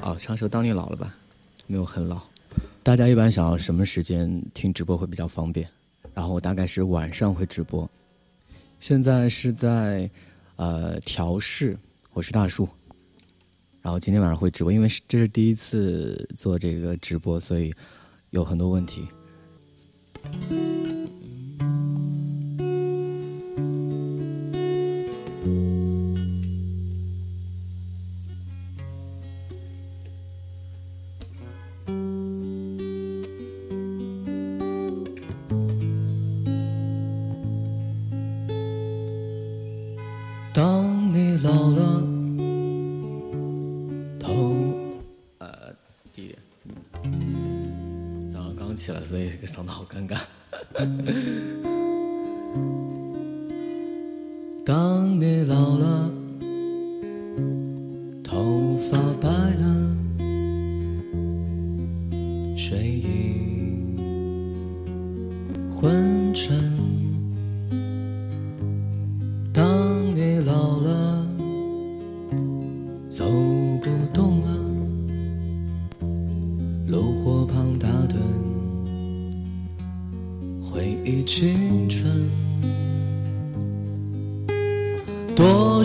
哦，唱首《当你老了》吧，没有很老。大家一般想要什么时间听直播会比较方便？然后我大概是晚上会直播。现在是在呃调试，我是大树。然后今天晚上会直播，因为是这是第一次做这个直播，所以有很多问题。老了，头呃低点。早上刚起来，所以这个嗓子好尴尬。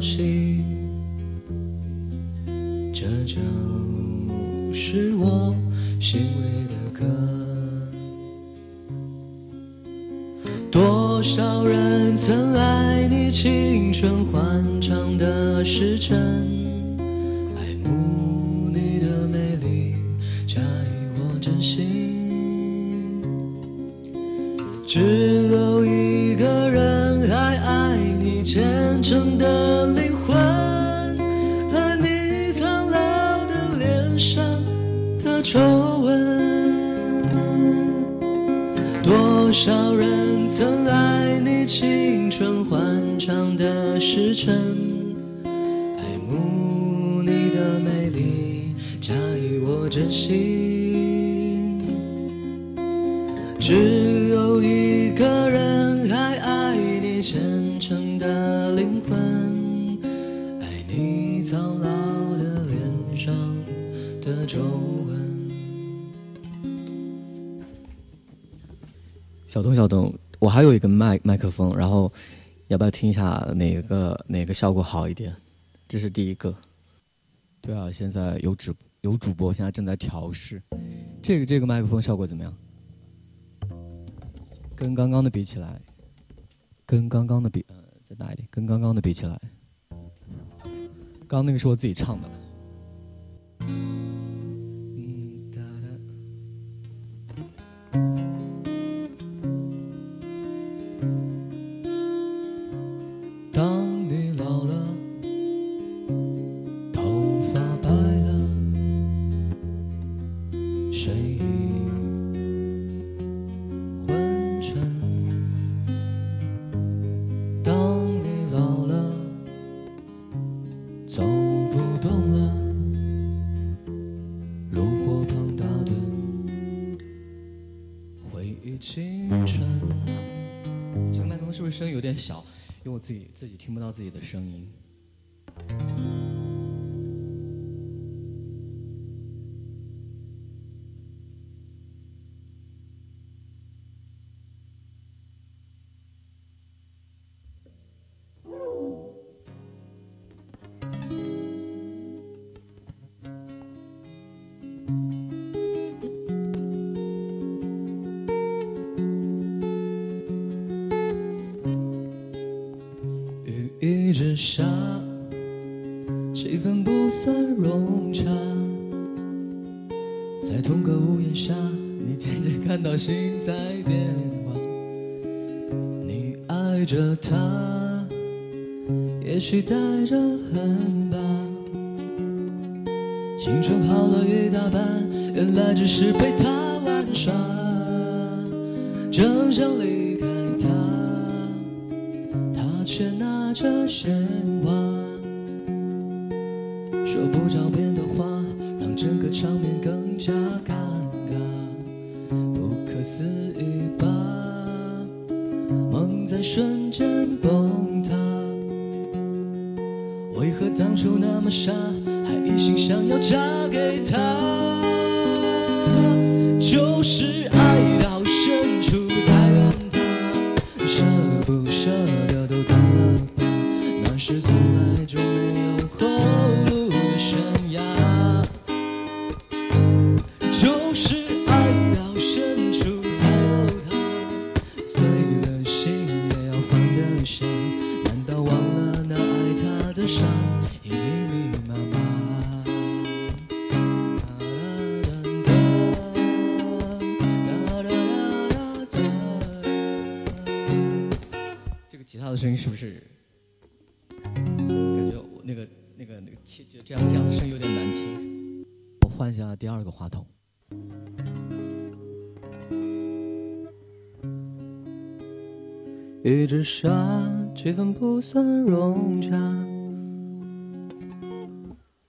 息，这就是我心里的歌。多少人曾爱你青春欢畅的时辰，真心。只有一个人还爱你虔诚的灵魂，爱你苍老的脸上的皱纹。小东，小东，我还有一个麦麦克风，然后要不要听一下哪个哪个效果好一点？这是第一个。对啊，现在有直播有主播，现在正在调试。这个这个麦克风效果怎么样？跟刚刚的比起来，跟刚刚的比，呃，再大一点，跟刚刚的比起来，刚刚那个是我自己唱的。走不动了，炉火旁打盹，回忆青春。这个麦克风是不是声音有点小？因为我自己自己听不到自己的声音。之下，气氛不算融洽，在同个屋檐下，你渐渐感到心在变化。你爱着他，也许带着恨吧。青春好了一大半，原来只是陪他玩耍，正想离。却拿着鲜花，说不着边的话，让整个场面更加尴尬。不可思议吧，梦在瞬间崩塌。为何当初那么傻，还一心想要嫁是不是感觉我那个那个那个气就这样这样的声音有点难听？我换一下第二个话筒。一直下，气氛不算融洽，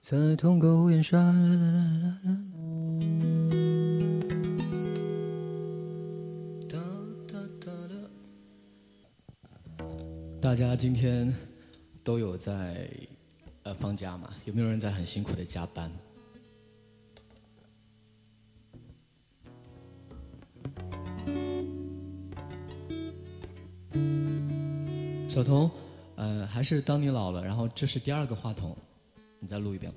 在同个屋檐下。啦啦啦啦啦大家今天都有在呃放假吗？有没有人在很辛苦的加班？小童，呃，还是当你老了，然后这是第二个话筒，你再录一遍。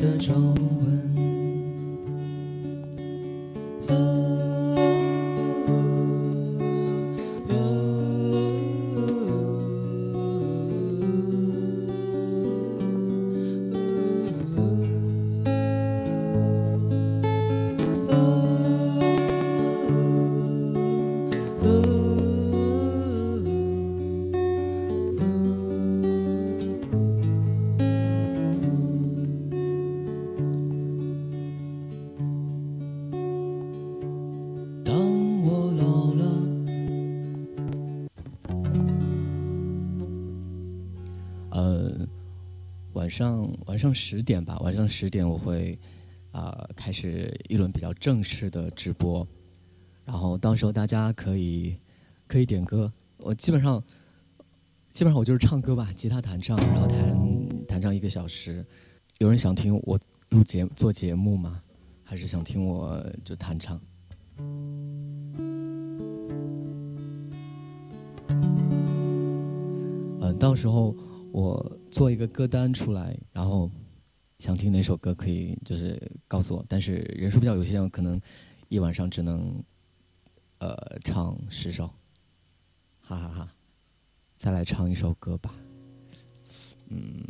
的皱纹。上晚上十点吧，晚上十点我会啊、开始一轮比较正式的直播，然后到时候大家可以可以点歌，我基本上基本上我就是唱歌吧，吉他弹唱，然后弹弹唱一个小时。有人想听我录节做节目吗？还是想听我就弹唱？嗯，到时候我做一个歌单出来，然后想听哪首歌可以就是告诉我，但是人数比较有限，可能一晚上只能呃唱十首，哈哈哈。再来唱一首歌吧，嗯，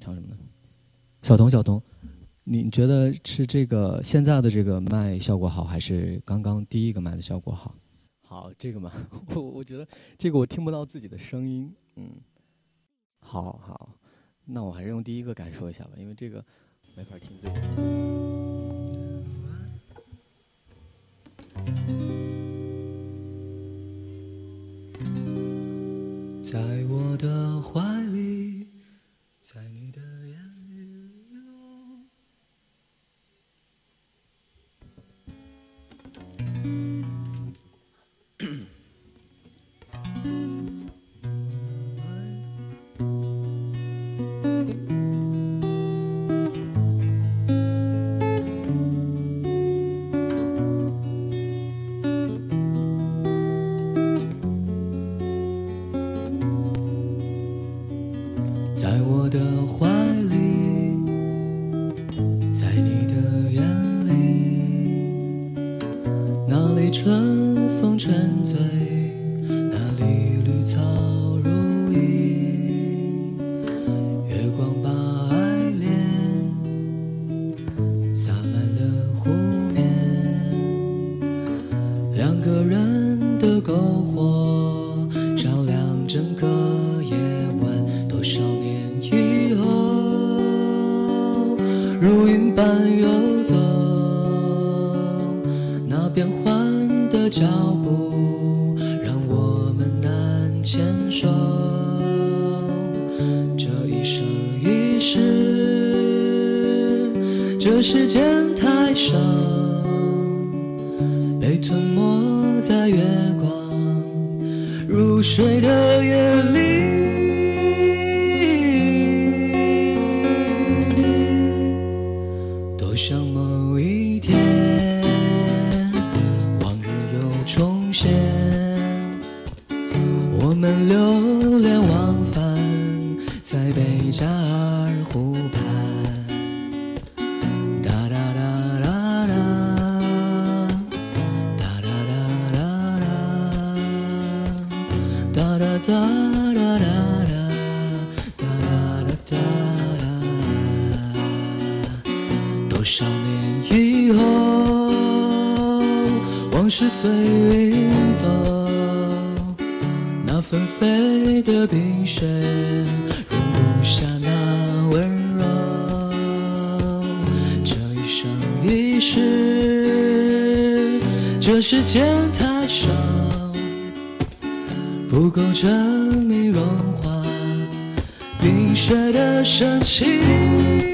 唱什么呢？小童，小童，你觉得是这个现在的这个麦效果好，还是刚刚第一个麦的效果好？好，这个嘛，我我觉得这个我听不到自己的声音，嗯，好好，那我还是用第一个感受一下吧，因为这个没法听自己。在我的怀如云般游走那变换的脚步让我们难牵手这一生一世这时间太少被吞没在月光如水的夜里浮。时间太少不够证明融化冰雪的深情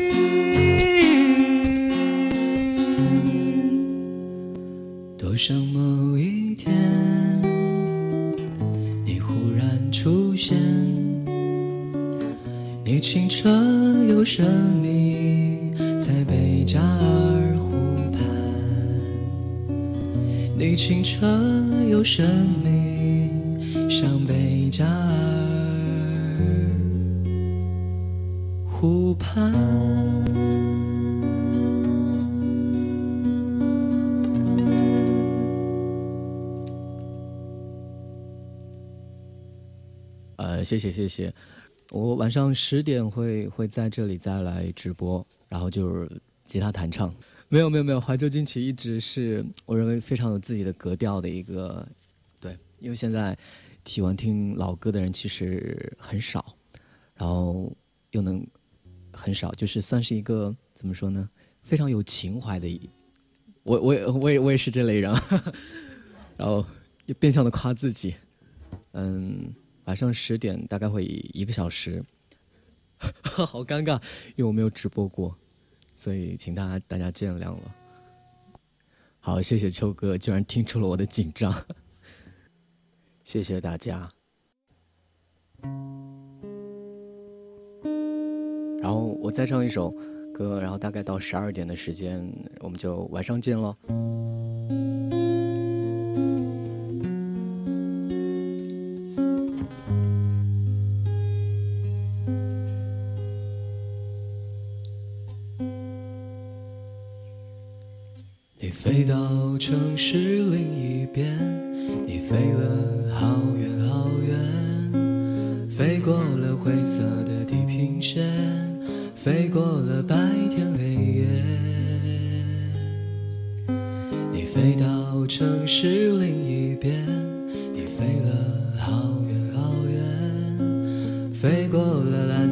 你清澈又神秘，像贝加尔湖畔谢谢谢谢，我晚上十点会会在这里再来直播，然后就是吉他弹唱。没有没有没有，怀旧金曲一直是我认为非常有自己的格调的一个，对，因为现在喜欢听老歌的人其实很少，然后又能很少，就是算是一个怎么说呢，非常有情怀的。我我也我也我也是这类人，然后变相的夸自己，嗯。晚上十点大概会一个小时，好尴尬，因为我没有直播过，所以请大家大家见谅了。好，谢谢秋哥，居然听出了我的紧张，谢谢大家。然后我再唱一首歌，然后大概到十二点的时间，我们就晚上见喽。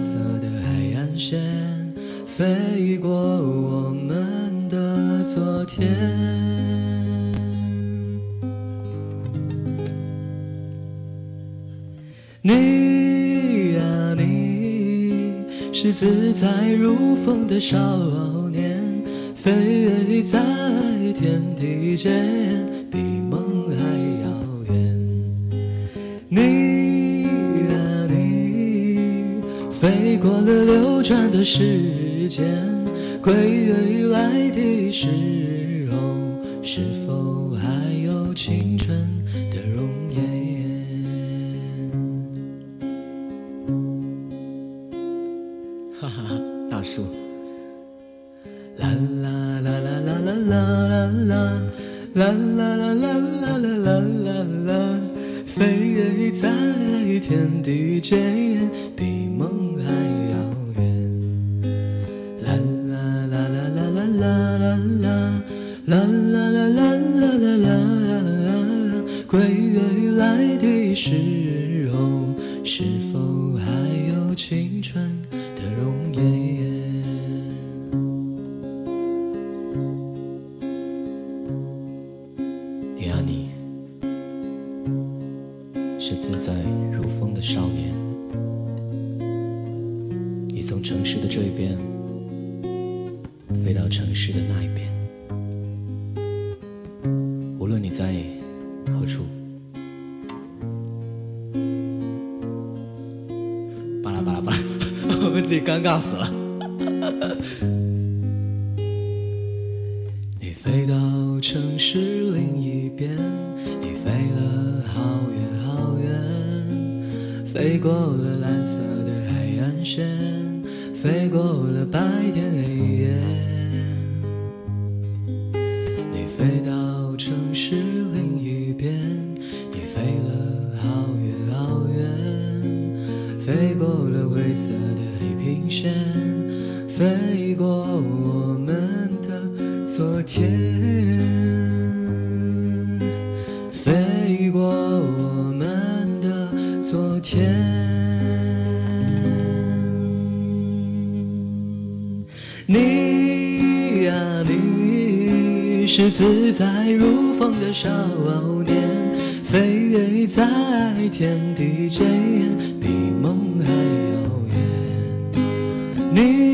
色的海岸线，飞过我们的昨天。你呀、你是自在如风的少年，飞在天地间，过了流转的时间，归未来的时候，是否还有青春的容啦啦啦啦啦啦啦，归未来的时候，是否还有青春巴拉巴拉，我们自己尴尬死了。你飞到城市另一边，你飞了好远好远，飞过了蓝色的海岸线，飞过了白天黑夜。昨天，飞过我们的昨天。你呀、你是自在如风的少年，飞在天地间，比梦还遥远。你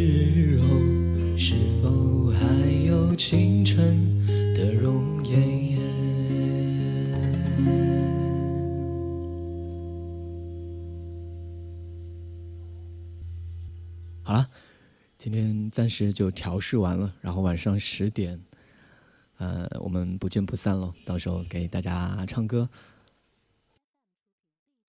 暂时就调试完了，然后晚上十点，呃，我们不见不散喽。到时候给大家唱歌，